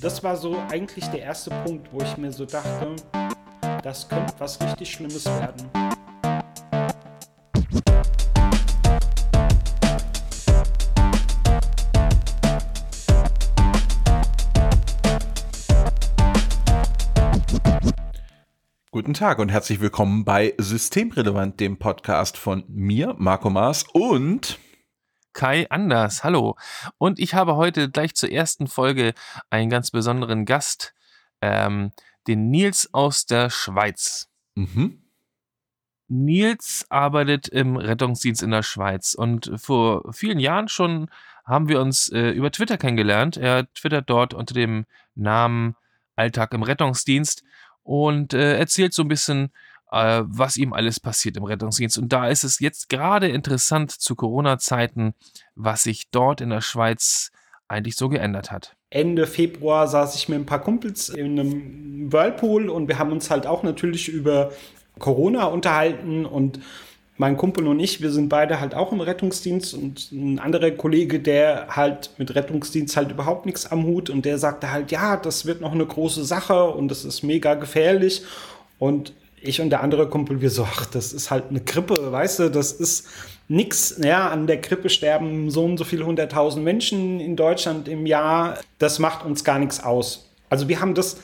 das war so eigentlich der erste Punkt, wo ich mir so dachte, das könnte was richtig Schlimmes werden. Guten Tag und herzlich willkommen bei Systemrelevant, dem Podcast von mir, Marco Maas und Kai Anders. Hallo. Und ich habe heute gleich zur ersten Folge einen ganz besonderen Gast, ähm, den Nils aus der Schweiz. Mhm. Nils arbeitet im Rettungsdienst in der Schweiz und vor vielen Jahren schon haben wir uns äh, über Twitter kennengelernt. Er twittert dort unter dem Namen Alltag im Rettungsdienst und äh, erzählt so ein bisschen äh, was ihm alles passiert im Rettungsdienst. Und da ist es jetzt gerade interessant zu Corona-Zeiten, was sich dort in der Schweiz eigentlich so geändert hat. Ende Februar saß ich mit ein paar Kumpels in einem Whirlpool und wir haben uns halt auch natürlich über Corona unterhalten und mein Kumpel und ich, wir sind beide halt auch im Rettungsdienst und ein anderer Kollege, der halt mit Rettungsdienst halt überhaupt nichts am Hut und der sagte halt, ja, das wird noch eine große Sache und das ist mega gefährlich und ich und der andere Kumpel, wir so, ach, das ist halt eine Grippe, weißt du, das ist nix. Ja, an der Grippe sterben so und so viele hunderttausend Menschen in Deutschland im Jahr. Das macht uns gar nichts aus. Also wir haben das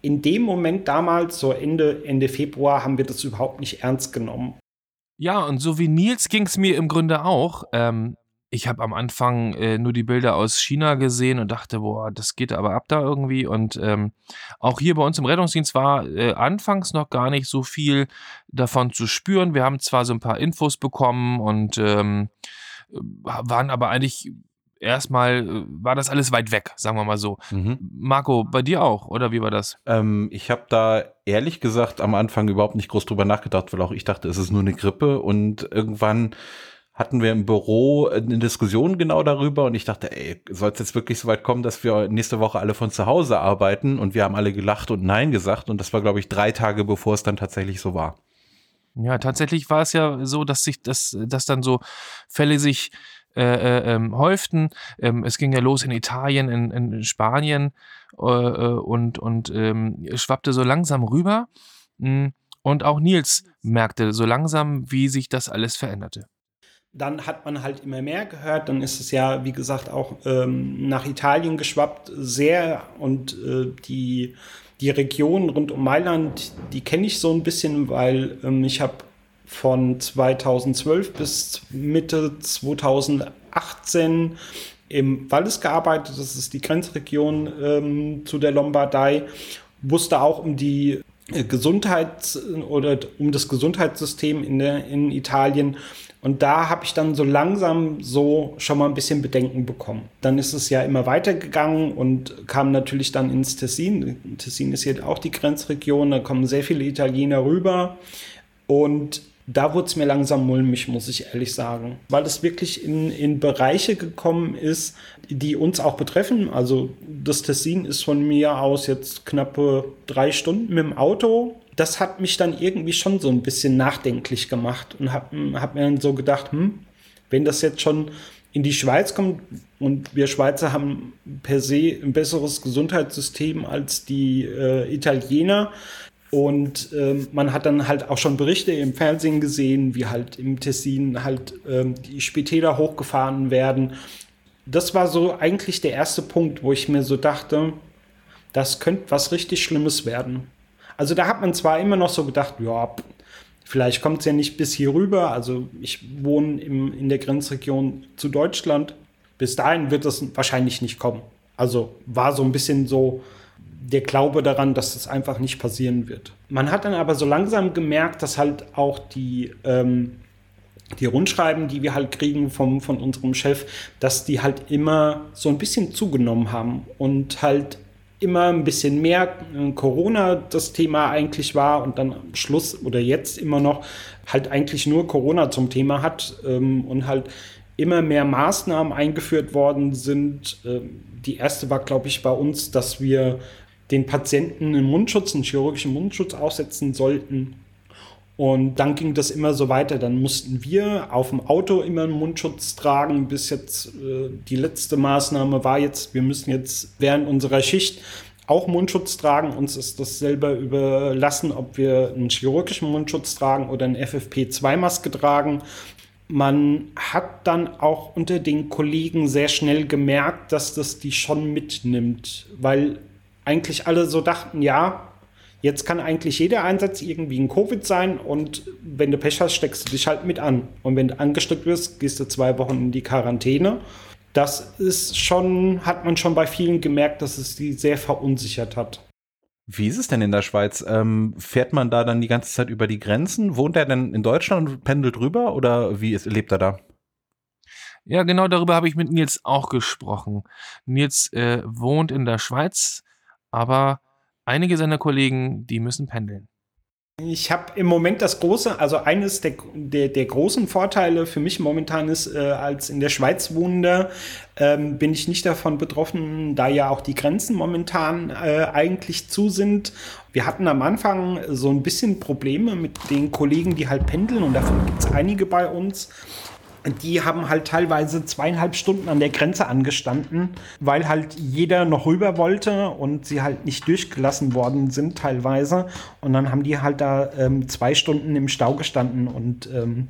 in dem Moment damals, so Ende, Ende Februar, haben wir das überhaupt nicht ernst genommen. Ja, und so wie Nils ging es mir im Grunde auch. Ähm, ich habe am Anfang äh, nur die Bilder aus China gesehen und dachte, boah, das geht aber ab da irgendwie. Und ähm, auch hier bei uns im Rettungsdienst war äh, anfangs noch gar nicht so viel davon zu spüren. Wir haben zwar so ein paar Infos bekommen und ähm, waren aber eigentlich erstmal, äh, war das alles weit weg, sagen wir mal so. Mhm. Marco, bei dir auch, oder wie war das? Ähm, ich habe da ehrlich gesagt am Anfang überhaupt nicht groß drüber nachgedacht, weil auch ich dachte, es ist nur eine Grippe und irgendwann hatten wir im Büro eine Diskussion genau darüber und ich dachte, ey, soll es jetzt wirklich so weit kommen, dass wir nächste Woche alle von zu Hause arbeiten und wir haben alle gelacht und Nein gesagt und das war, glaube ich, drei Tage, bevor es dann tatsächlich so war. Ja, tatsächlich war es ja so, dass sich das, dass dann so Fälle sich äh, äh, ähm, häuften. Ähm, es ging ja los in Italien, in, in Spanien äh, äh und, und ähm, schwappte so langsam rüber. Hm, und auch Nils merkte so langsam, wie sich das alles veränderte dann hat man halt immer mehr gehört. Dann ist es ja, wie gesagt, auch ähm, nach Italien geschwappt sehr und äh, die, die Region rund um Mailand, die kenne ich so ein bisschen, weil ähm, ich habe von 2012 bis Mitte 2018 im Wallis gearbeitet. Das ist die Grenzregion ähm, zu der Lombardei. Wusste auch um die äh, Gesundheits- oder um das Gesundheitssystem in, der, in Italien und da habe ich dann so langsam so schon mal ein bisschen Bedenken bekommen. Dann ist es ja immer weitergegangen und kam natürlich dann ins Tessin. Tessin ist hier auch die Grenzregion, da kommen sehr viele Italiener rüber. Und da wurde es mir langsam mulmig, muss ich ehrlich sagen. Weil es wirklich in, in Bereiche gekommen ist, die uns auch betreffen. Also das Tessin ist von mir aus jetzt knappe drei Stunden mit dem Auto das hat mich dann irgendwie schon so ein bisschen nachdenklich gemacht und habe hab mir dann so gedacht, hm, wenn das jetzt schon in die Schweiz kommt und wir Schweizer haben per se ein besseres Gesundheitssystem als die äh, Italiener und äh, man hat dann halt auch schon Berichte im Fernsehen gesehen, wie halt im Tessin halt äh, die Spitäler hochgefahren werden. Das war so eigentlich der erste Punkt, wo ich mir so dachte, das könnte was richtig Schlimmes werden. Also da hat man zwar immer noch so gedacht, ja, vielleicht kommt es ja nicht bis hier rüber. Also ich wohne im, in der Grenzregion zu Deutschland. Bis dahin wird es wahrscheinlich nicht kommen. Also war so ein bisschen so der Glaube daran, dass das einfach nicht passieren wird. Man hat dann aber so langsam gemerkt, dass halt auch die, ähm, die Rundschreiben, die wir halt kriegen vom, von unserem Chef, dass die halt immer so ein bisschen zugenommen haben und halt immer ein bisschen mehr äh, Corona das Thema eigentlich war und dann am Schluss oder jetzt immer noch halt eigentlich nur Corona zum Thema hat ähm, und halt immer mehr Maßnahmen eingeführt worden sind. Ähm, die erste war, glaube ich, bei uns, dass wir den Patienten einen Mundschutz, einen chirurgischen Mundschutz aussetzen sollten. Und dann ging das immer so weiter. Dann mussten wir auf dem Auto immer einen Mundschutz tragen, bis jetzt äh, die letzte Maßnahme war jetzt, wir müssen jetzt während unserer Schicht auch Mundschutz tragen. Uns ist das selber überlassen, ob wir einen chirurgischen Mundschutz tragen oder eine FFP2-Maske tragen. Man hat dann auch unter den Kollegen sehr schnell gemerkt, dass das die schon mitnimmt, weil eigentlich alle so dachten, ja, Jetzt kann eigentlich jeder Einsatz irgendwie ein Covid sein und wenn du Pech hast, steckst du dich halt mit an. Und wenn du angesteckt wirst, gehst du zwei Wochen in die Quarantäne. Das ist schon, hat man schon bei vielen gemerkt, dass es die sehr verunsichert hat. Wie ist es denn in der Schweiz? Ähm, fährt man da dann die ganze Zeit über die Grenzen? Wohnt er denn in Deutschland und pendelt rüber oder wie ist, lebt er da? Ja, genau darüber habe ich mit Nils auch gesprochen. Nils äh, wohnt in der Schweiz, aber Einige seiner Kollegen, die müssen pendeln. Ich habe im Moment das große, also eines der, der, der großen Vorteile für mich momentan ist, äh, als in der Schweiz wohnender, ähm, bin ich nicht davon betroffen, da ja auch die Grenzen momentan äh, eigentlich zu sind. Wir hatten am Anfang so ein bisschen Probleme mit den Kollegen, die halt pendeln und davon gibt es einige bei uns die haben halt teilweise zweieinhalb Stunden an der Grenze angestanden, weil halt jeder noch rüber wollte und sie halt nicht durchgelassen worden sind teilweise. Und dann haben die halt da ähm, zwei Stunden im Stau gestanden. Und ähm,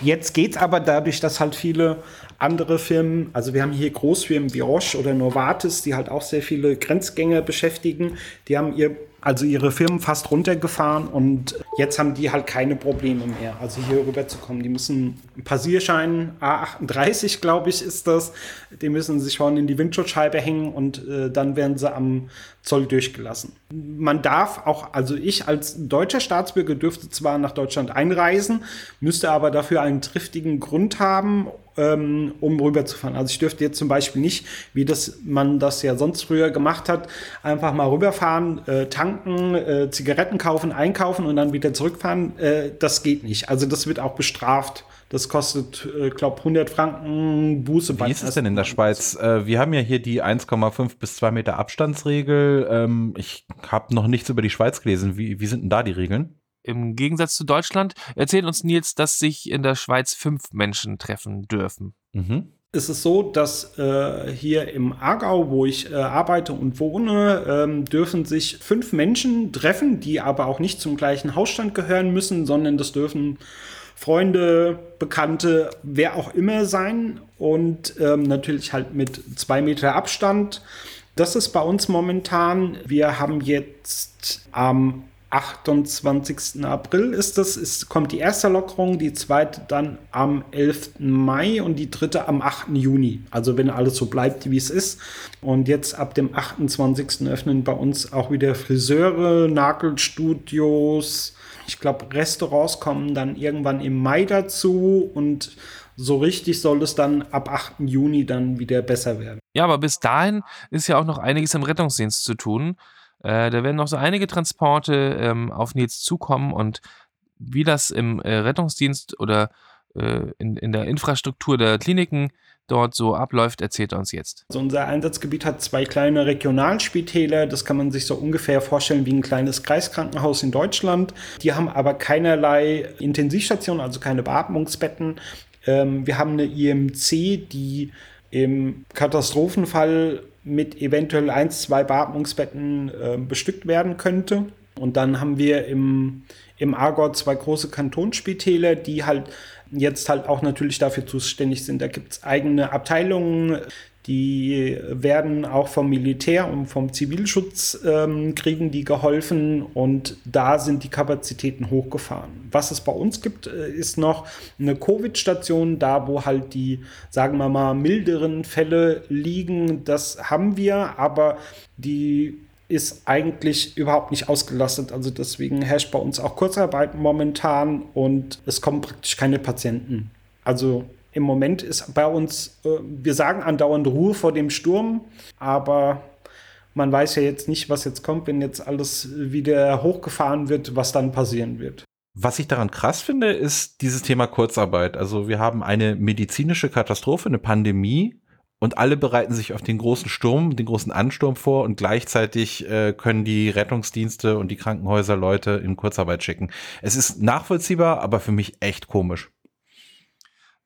jetzt geht's aber dadurch, dass halt viele andere Firmen, also wir haben hier Großfirmen wie Roche oder Novartis, die halt auch sehr viele Grenzgänger beschäftigen, die haben ihr also ihre Firmen fast runtergefahren und jetzt haben die halt keine Probleme mehr, also hier rüber zu kommen. Die müssen Passierschein A38, glaube ich, ist das. Die müssen sich vorne in die Windschutzscheibe hängen und äh, dann werden sie am Zoll durchgelassen. Man darf auch, also ich als deutscher Staatsbürger dürfte zwar nach Deutschland einreisen, müsste aber dafür einen triftigen Grund haben, ähm, um rüberzufahren. Also ich dürfte jetzt zum Beispiel nicht, wie das man das ja sonst früher gemacht hat, einfach mal rüberfahren, äh, tanken, äh, Zigaretten kaufen, einkaufen und dann wieder zurückfahren. Äh, das geht nicht. Also das wird auch bestraft. Das kostet, äh, glaube 100 Franken Buße. Wie ist es denn in der Schweiz? Äh, wir haben ja hier die 1,5 bis 2 Meter Abstandsregel. Ähm, ich habe noch nichts über die Schweiz gelesen. Wie, wie sind denn da die Regeln? Im Gegensatz zu Deutschland erzählt uns Nils, dass sich in der Schweiz fünf Menschen treffen dürfen. Mhm ist es so, dass äh, hier im Aargau, wo ich äh, arbeite und wohne, ähm, dürfen sich fünf Menschen treffen, die aber auch nicht zum gleichen Hausstand gehören müssen, sondern das dürfen Freunde, Bekannte, wer auch immer sein und ähm, natürlich halt mit zwei Meter Abstand. Das ist bei uns momentan. Wir haben jetzt am 28. April ist das, ist, kommt die erste Lockerung, die zweite dann am 11. Mai und die dritte am 8. Juni. Also wenn alles so bleibt, wie es ist. Und jetzt ab dem 28. öffnen bei uns auch wieder Friseure, Nagelstudios, ich glaube, Restaurants kommen dann irgendwann im Mai dazu und so richtig soll es dann ab 8. Juni dann wieder besser werden. Ja, aber bis dahin ist ja auch noch einiges im Rettungsdienst zu tun. Äh, da werden noch so einige Transporte ähm, auf Nils zukommen und wie das im äh, Rettungsdienst oder äh, in, in der Infrastruktur der Kliniken dort so abläuft, erzählt er uns jetzt. Also unser Einsatzgebiet hat zwei kleine Regionalspitäler. Das kann man sich so ungefähr vorstellen wie ein kleines Kreiskrankenhaus in Deutschland. Die haben aber keinerlei Intensivstationen, also keine Beatmungsbetten. Ähm, wir haben eine IMC, die im Katastrophenfall mit eventuell eins, zwei Beatmungsbetten äh, bestückt werden könnte. Und dann haben wir im, im Aargau zwei große Kantonsspitäler, die halt jetzt halt auch natürlich dafür zuständig sind. Da gibt es eigene Abteilungen, die werden auch vom Militär und vom Zivilschutz ähm, kriegen die geholfen und da sind die Kapazitäten hochgefahren. Was es bei uns gibt, äh, ist noch eine Covid-Station, da wo halt die, sagen wir mal, milderen Fälle liegen. Das haben wir, aber die ist eigentlich überhaupt nicht ausgelastet. Also deswegen herrscht bei uns auch Kurzarbeit momentan und es kommen praktisch keine Patienten. Also im Moment ist bei uns, äh, wir sagen andauernd Ruhe vor dem Sturm, aber man weiß ja jetzt nicht, was jetzt kommt, wenn jetzt alles wieder hochgefahren wird, was dann passieren wird. Was ich daran krass finde, ist dieses Thema Kurzarbeit. Also wir haben eine medizinische Katastrophe, eine Pandemie und alle bereiten sich auf den großen Sturm, den großen Ansturm vor und gleichzeitig äh, können die Rettungsdienste und die Krankenhäuser Leute in Kurzarbeit schicken. Es ist nachvollziehbar, aber für mich echt komisch.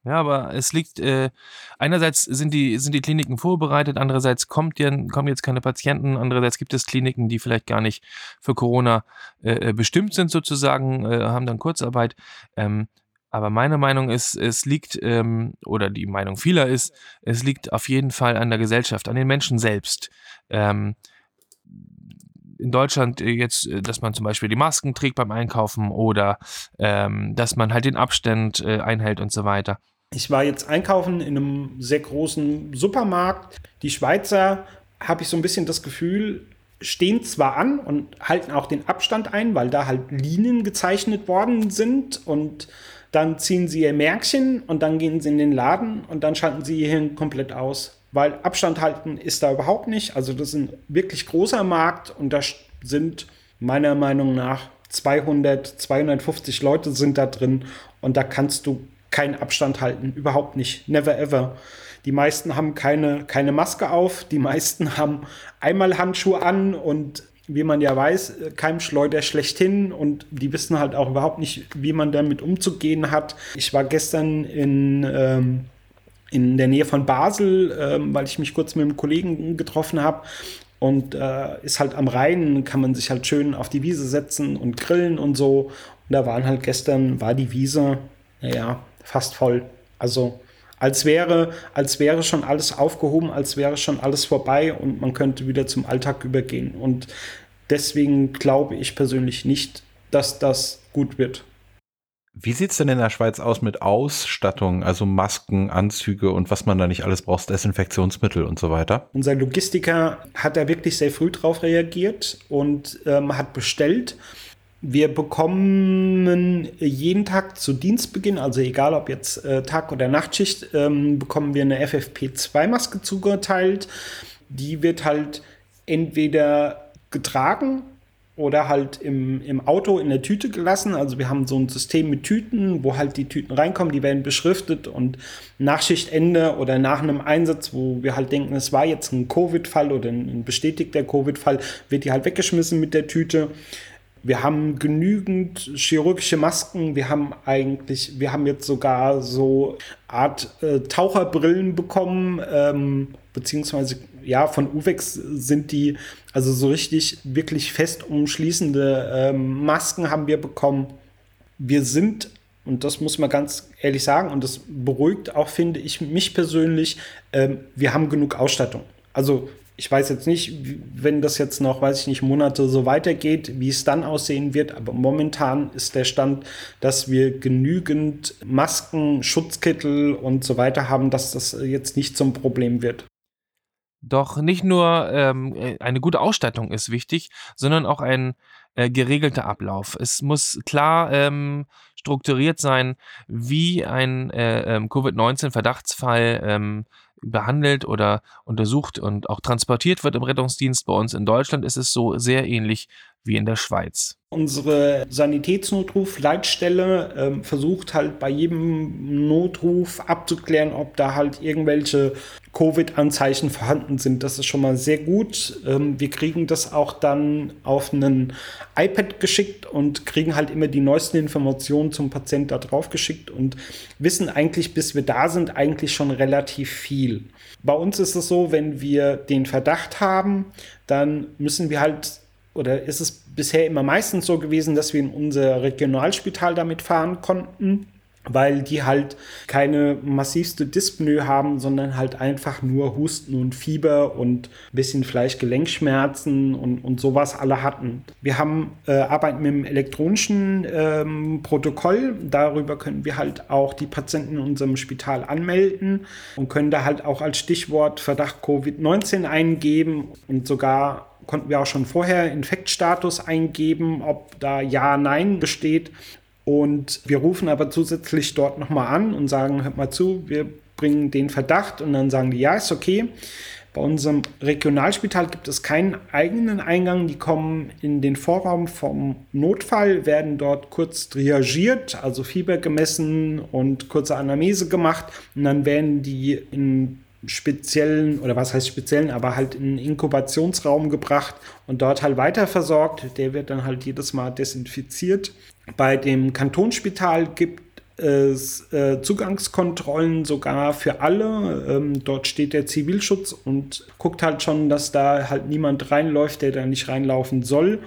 Ja, aber es liegt, äh, einerseits sind die, sind die Kliniken vorbereitet, andererseits kommt ja, kommen jetzt keine Patienten, andererseits gibt es Kliniken, die vielleicht gar nicht für Corona äh, äh bestimmt sind sozusagen, äh, haben dann Kurzarbeit. Ähm, aber meine Meinung ist, es liegt, ähm, oder die Meinung vieler ist, es liegt auf jeden Fall an der Gesellschaft, an den Menschen selbst. Ähm, in Deutschland äh, jetzt, äh, dass man zum Beispiel die Masken trägt beim Einkaufen oder ähm, dass man halt den Abstand äh, einhält und so weiter. Ich war jetzt einkaufen in einem sehr großen Supermarkt. Die Schweizer, habe ich so ein bisschen das Gefühl, stehen zwar an und halten auch den Abstand ein, weil da halt Linien gezeichnet worden sind und dann ziehen sie ihr Märkchen und dann gehen sie in den Laden und dann schalten sie ihr Hirn komplett aus. Weil Abstand halten ist da überhaupt nicht. Also das ist ein wirklich großer Markt und da sind meiner Meinung nach 200, 250 Leute sind da drin und da kannst du keinen Abstand halten. Überhaupt nicht. Never ever. Die meisten haben keine, keine Maske auf. Die meisten haben einmal Handschuhe an und wie man ja weiß, Keimschleuder schlechthin und die wissen halt auch überhaupt nicht, wie man damit umzugehen hat. Ich war gestern in, ähm, in der Nähe von Basel, ähm, weil ich mich kurz mit einem Kollegen getroffen habe. Und äh, ist halt am Rhein, kann man sich halt schön auf die Wiese setzen und grillen und so. Und da waren halt gestern, war die Wiese, naja, fast voll. Also als wäre, als wäre schon alles aufgehoben, als wäre schon alles vorbei und man könnte wieder zum Alltag übergehen. Und deswegen glaube ich persönlich nicht, dass das gut wird. Wie sieht es denn in der Schweiz aus mit Ausstattung, also Masken, Anzüge und was man da nicht alles braucht, Desinfektionsmittel und so weiter? Unser Logistiker hat da wirklich sehr früh drauf reagiert und ähm, hat bestellt. Wir bekommen jeden Tag zu Dienstbeginn, also egal ob jetzt äh, Tag- oder Nachtschicht, ähm, bekommen wir eine FFP2-Maske zugeteilt. Die wird halt entweder getragen oder halt im, im Auto in der Tüte gelassen. Also wir haben so ein System mit Tüten, wo halt die Tüten reinkommen, die werden beschriftet und nach Schichtende oder nach einem Einsatz, wo wir halt denken, es war jetzt ein Covid-Fall oder ein bestätigter Covid-Fall, wird die halt weggeschmissen mit der Tüte. Wir haben genügend chirurgische Masken. Wir haben eigentlich, wir haben jetzt sogar so Art äh, Taucherbrillen bekommen, ähm, beziehungsweise ja, von Uvex sind die, also so richtig wirklich fest umschließende ähm, Masken haben wir bekommen. Wir sind, und das muss man ganz ehrlich sagen, und das beruhigt auch, finde ich, mich persönlich, ähm, wir haben genug Ausstattung. Also ich weiß jetzt nicht, wenn das jetzt noch, weiß ich nicht, Monate so weitergeht, wie es dann aussehen wird, aber momentan ist der Stand, dass wir genügend Masken, Schutzkittel und so weiter haben, dass das jetzt nicht zum Problem wird. Doch nicht nur ähm, äh, eine gute Ausstattung ist wichtig, sondern auch ein äh, geregelter Ablauf. Es muss klar ähm, strukturiert sein, wie ein äh, ähm, Covid-19-Verdachtsfall ähm, behandelt oder untersucht und auch transportiert wird im Rettungsdienst. Bei uns in Deutschland ist es so sehr ähnlich wie in der Schweiz. Unsere Sanitätsnotruf-Leitstelle ähm, versucht halt bei jedem Notruf abzuklären, ob da halt irgendwelche Covid-Anzeichen vorhanden sind. Das ist schon mal sehr gut. Ähm, wir kriegen das auch dann auf einen iPad geschickt und kriegen halt immer die neuesten Informationen zum Patienten da drauf geschickt und wissen eigentlich, bis wir da sind, eigentlich schon relativ viel. Bei uns ist es so, wenn wir den Verdacht haben, dann müssen wir halt oder ist es bisher immer meistens so gewesen, dass wir in unser Regionalspital damit fahren konnten, weil die halt keine massivste Dyspnoe haben, sondern halt einfach nur Husten und Fieber und ein bisschen vielleicht Gelenkschmerzen und, und sowas alle hatten. Wir haben äh, arbeiten mit dem elektronischen ähm, Protokoll. Darüber können wir halt auch die Patienten in unserem Spital anmelden und können da halt auch als Stichwort Verdacht Covid-19 eingeben und sogar konnten wir auch schon vorher Infektstatus eingeben, ob da Ja, Nein besteht. Und wir rufen aber zusätzlich dort nochmal an und sagen, hört mal zu, wir bringen den Verdacht und dann sagen die, ja, ist okay. Bei unserem Regionalspital gibt es keinen eigenen Eingang. Die kommen in den Vorraum vom Notfall, werden dort kurz triagiert, also Fieber gemessen und kurze Anamnese gemacht. Und dann werden die in speziellen, oder was heißt speziellen, aber halt in einen Inkubationsraum gebracht und dort halt weiter versorgt. Der wird dann halt jedes Mal desinfiziert. Bei dem Kantonsspital gibt es äh, Zugangskontrollen sogar für alle. Ähm, dort steht der Zivilschutz und guckt halt schon, dass da halt niemand reinläuft, der da nicht reinlaufen soll.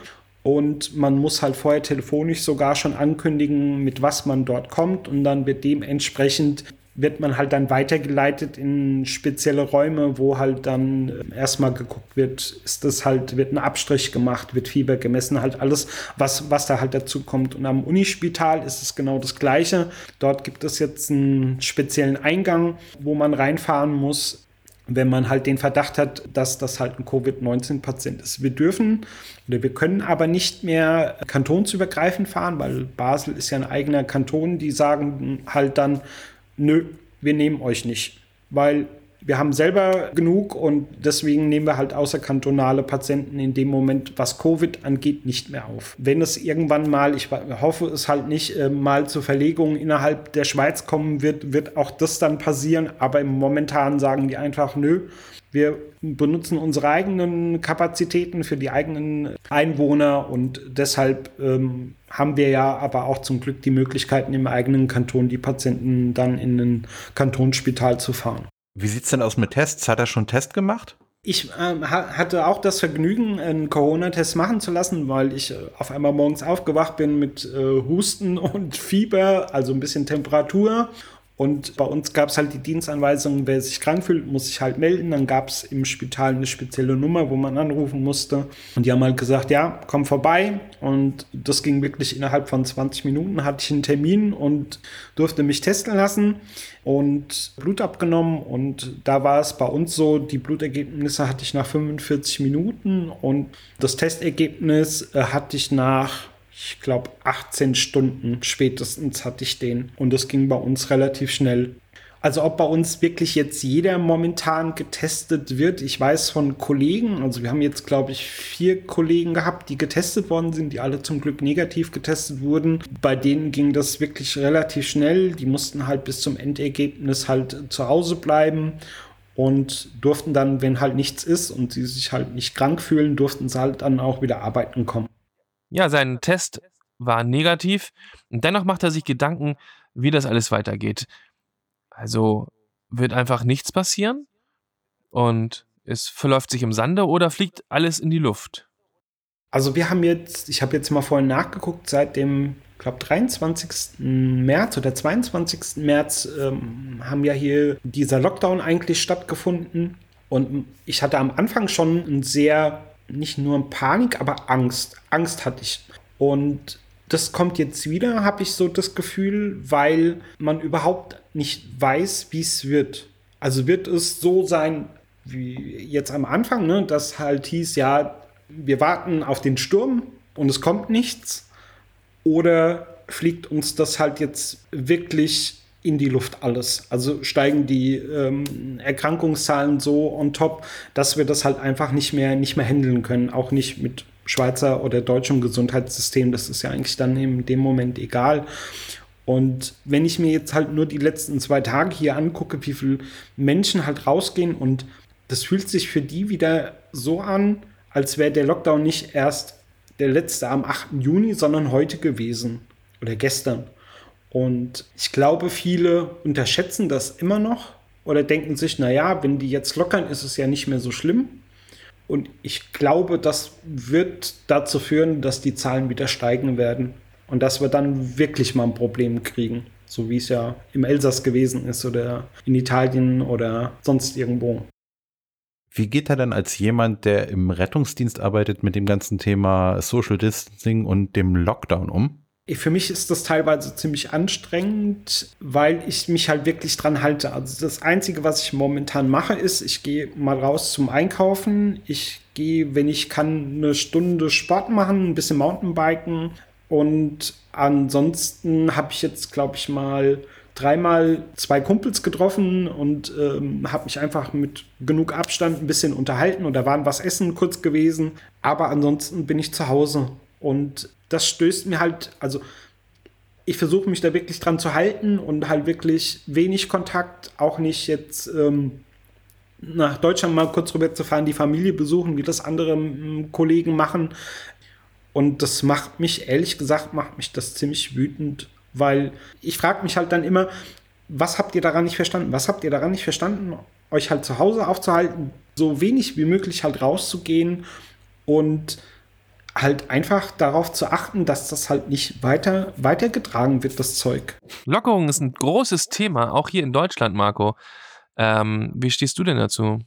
Und man muss halt vorher telefonisch sogar schon ankündigen, mit was man dort kommt. Und dann wird dementsprechend wird man halt dann weitergeleitet in spezielle Räume, wo halt dann äh, erstmal geguckt wird, ist das halt, wird ein Abstrich gemacht, wird Fieber gemessen, halt alles, was, was da halt dazu kommt. Und am Unispital ist es genau das Gleiche. Dort gibt es jetzt einen speziellen Eingang, wo man reinfahren muss, wenn man halt den Verdacht hat, dass das halt ein Covid-19-Patient ist. Wir dürfen oder wir können aber nicht mehr kantonsübergreifend fahren, weil Basel ist ja ein eigener Kanton, die sagen halt dann, nö, wir nehmen euch nicht, weil wir haben selber genug und deswegen nehmen wir halt außerkantonale Patienten in dem Moment, was Covid angeht, nicht mehr auf. Wenn es irgendwann mal, ich hoffe es halt nicht, äh, mal zur Verlegung innerhalb der Schweiz kommen wird, wird auch das dann passieren. Aber momentan sagen die einfach, nö, wir benutzen unsere eigenen Kapazitäten für die eigenen Einwohner und deshalb ähm, haben wir ja aber auch zum Glück die Möglichkeiten im eigenen Kanton die Patienten dann in ein Kantonsspital zu fahren. Wie sieht es denn aus mit Tests? Hat er schon einen Test gemacht? Ich äh, hatte auch das Vergnügen, einen Corona-Test machen zu lassen, weil ich äh, auf einmal morgens aufgewacht bin mit äh, Husten und Fieber, also ein bisschen Temperatur und bei uns gab es halt die Dienstanweisung, wer sich krank fühlt, muss sich halt melden. Dann gab es im Spital eine spezielle Nummer, wo man anrufen musste. Und die haben halt gesagt, ja, komm vorbei. Und das ging wirklich innerhalb von 20 Minuten. Hatte ich einen Termin und durfte mich testen lassen und Blut abgenommen. Und da war es bei uns so, die Blutergebnisse hatte ich nach 45 Minuten und das Testergebnis äh, hatte ich nach ich glaube, 18 Stunden spätestens hatte ich den. Und das ging bei uns relativ schnell. Also ob bei uns wirklich jetzt jeder momentan getestet wird, ich weiß von Kollegen, also wir haben jetzt, glaube ich, vier Kollegen gehabt, die getestet worden sind, die alle zum Glück negativ getestet wurden. Bei denen ging das wirklich relativ schnell. Die mussten halt bis zum Endergebnis halt zu Hause bleiben und durften dann, wenn halt nichts ist und sie sich halt nicht krank fühlen, durften sie halt dann auch wieder arbeiten kommen. Ja, sein Test war negativ und dennoch macht er sich Gedanken, wie das alles weitergeht. Also wird einfach nichts passieren und es verläuft sich im Sande oder fliegt alles in die Luft? Also wir haben jetzt, ich habe jetzt mal vorhin nachgeguckt, seit dem, ich glaube 23. März oder 22. März ähm, haben ja hier dieser Lockdown eigentlich stattgefunden. Und ich hatte am Anfang schon ein sehr nicht nur Panik, aber Angst. Angst hatte ich. Und das kommt jetzt wieder, habe ich so das Gefühl, weil man überhaupt nicht weiß, wie es wird. Also wird es so sein wie jetzt am Anfang, ne, dass halt hieß, ja, wir warten auf den Sturm und es kommt nichts. Oder fliegt uns das halt jetzt wirklich in die Luft alles. Also steigen die ähm, Erkrankungszahlen so on top, dass wir das halt einfach nicht mehr, nicht mehr handeln können. Auch nicht mit Schweizer oder deutschem Gesundheitssystem. Das ist ja eigentlich dann in dem Moment egal. Und wenn ich mir jetzt halt nur die letzten zwei Tage hier angucke, wie viele Menschen halt rausgehen und das fühlt sich für die wieder so an, als wäre der Lockdown nicht erst der letzte am 8. Juni, sondern heute gewesen oder gestern. Und ich glaube, viele unterschätzen das immer noch oder denken sich, naja, wenn die jetzt lockern, ist es ja nicht mehr so schlimm. Und ich glaube, das wird dazu führen, dass die Zahlen wieder steigen werden und dass wir dann wirklich mal ein Problem kriegen, so wie es ja im Elsass gewesen ist oder in Italien oder sonst irgendwo. Wie geht er dann als jemand, der im Rettungsdienst arbeitet, mit dem ganzen Thema Social Distancing und dem Lockdown um? Für mich ist das teilweise ziemlich anstrengend, weil ich mich halt wirklich dran halte. Also das Einzige, was ich momentan mache, ist, ich gehe mal raus zum Einkaufen. Ich gehe, wenn ich kann, eine Stunde Sport machen, ein bisschen Mountainbiken. Und ansonsten habe ich jetzt, glaube ich, mal dreimal zwei Kumpels getroffen und ähm, habe mich einfach mit genug Abstand ein bisschen unterhalten und da waren was essen kurz gewesen. Aber ansonsten bin ich zu Hause und das stößt mir halt, also ich versuche mich da wirklich dran zu halten und halt wirklich wenig Kontakt, auch nicht jetzt ähm, nach Deutschland mal kurz rüber zu fahren, die Familie besuchen, wie das andere Kollegen machen. Und das macht mich, ehrlich gesagt, macht mich das ziemlich wütend, weil ich frage mich halt dann immer, was habt ihr daran nicht verstanden? Was habt ihr daran nicht verstanden, euch halt zu Hause aufzuhalten, so wenig wie möglich halt rauszugehen und halt einfach darauf zu achten, dass das halt nicht weiter weitergetragen wird, das Zeug. Lockerung ist ein großes Thema, auch hier in Deutschland, Marco. Ähm, wie stehst du denn dazu?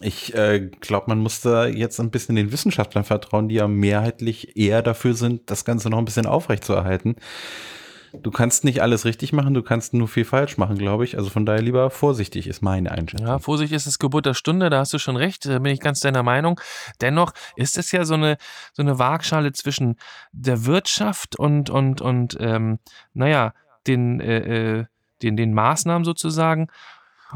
Ich äh, glaube, man muss da jetzt ein bisschen den Wissenschaftlern vertrauen, die ja mehrheitlich eher dafür sind, das Ganze noch ein bisschen aufrechtzuerhalten. Du kannst nicht alles richtig machen, du kannst nur viel falsch machen, glaube ich. Also von daher lieber vorsichtig ist meine Einschätzung. Ja, Vorsicht ist das Gebot der Stunde, da hast du schon recht, da bin ich ganz deiner Meinung. Dennoch ist es ja so eine, so eine Waagschale zwischen der Wirtschaft und, und, und ähm, naja, den, äh, äh den, den Maßnahmen sozusagen.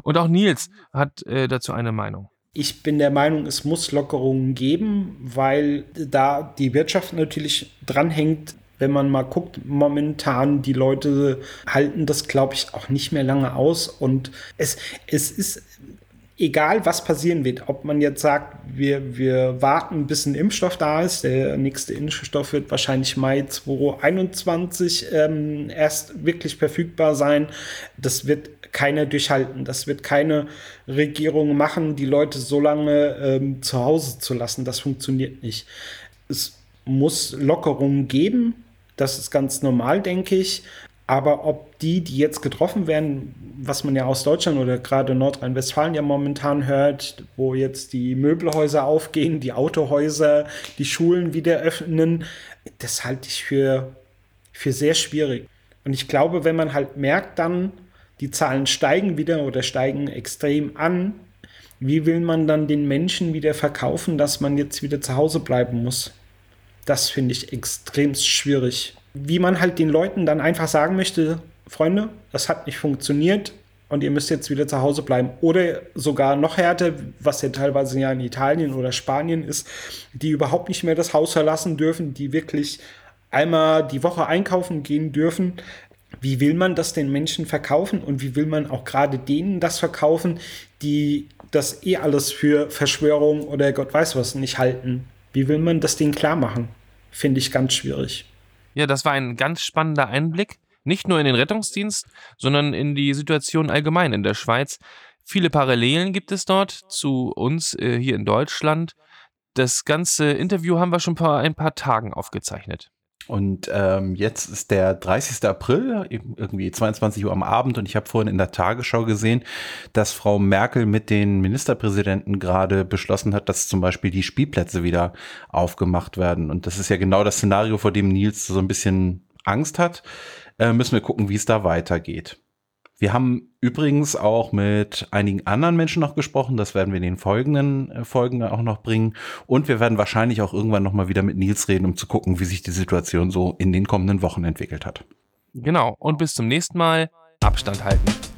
Und auch Nils hat äh, dazu eine Meinung. Ich bin der Meinung, es muss Lockerungen geben, weil da die Wirtschaft natürlich dranhängt, wenn man mal guckt, momentan, die Leute halten das, glaube ich, auch nicht mehr lange aus. Und es, es ist egal, was passieren wird. Ob man jetzt sagt, wir, wir warten, bis ein Impfstoff da ist. Der nächste Impfstoff wird wahrscheinlich Mai 2021 ähm, erst wirklich verfügbar sein. Das wird keiner durchhalten. Das wird keine Regierung machen, die Leute so lange ähm, zu Hause zu lassen. Das funktioniert nicht. Es muss Lockerungen geben. Das ist ganz normal, denke ich. Aber ob die, die jetzt getroffen werden, was man ja aus Deutschland oder gerade Nordrhein-Westfalen ja momentan hört, wo jetzt die Möbelhäuser aufgehen, die Autohäuser, die Schulen wieder öffnen, das halte ich für, für sehr schwierig. Und ich glaube, wenn man halt merkt dann, die Zahlen steigen wieder oder steigen extrem an, wie will man dann den Menschen wieder verkaufen, dass man jetzt wieder zu Hause bleiben muss? Das finde ich extrem schwierig. Wie man halt den Leuten dann einfach sagen möchte, Freunde, das hat nicht funktioniert und ihr müsst jetzt wieder zu Hause bleiben. Oder sogar noch härter, was ja teilweise ja in Italien oder Spanien ist, die überhaupt nicht mehr das Haus verlassen dürfen, die wirklich einmal die Woche einkaufen gehen dürfen. Wie will man das den Menschen verkaufen und wie will man auch gerade denen das verkaufen, die das eh alles für Verschwörung oder Gott weiß was nicht halten? Wie will man das denen klar machen? finde ich ganz schwierig. Ja, das war ein ganz spannender Einblick. Nicht nur in den Rettungsdienst, sondern in die Situation allgemein in der Schweiz. Viele Parallelen gibt es dort zu uns äh, hier in Deutschland. Das ganze Interview haben wir schon vor ein paar Tagen aufgezeichnet. Und ähm, jetzt ist der 30. April, irgendwie 22 Uhr am Abend. Und ich habe vorhin in der Tagesschau gesehen, dass Frau Merkel mit den Ministerpräsidenten gerade beschlossen hat, dass zum Beispiel die Spielplätze wieder aufgemacht werden. Und das ist ja genau das Szenario, vor dem Nils so ein bisschen Angst hat. Äh, müssen wir gucken, wie es da weitergeht. Wir haben übrigens auch mit einigen anderen Menschen noch gesprochen. Das werden wir in den folgenden äh, Folgen auch noch bringen. Und wir werden wahrscheinlich auch irgendwann noch mal wieder mit Nils reden, um zu gucken, wie sich die Situation so in den kommenden Wochen entwickelt hat. Genau. Und bis zum nächsten Mal. Abstand halten.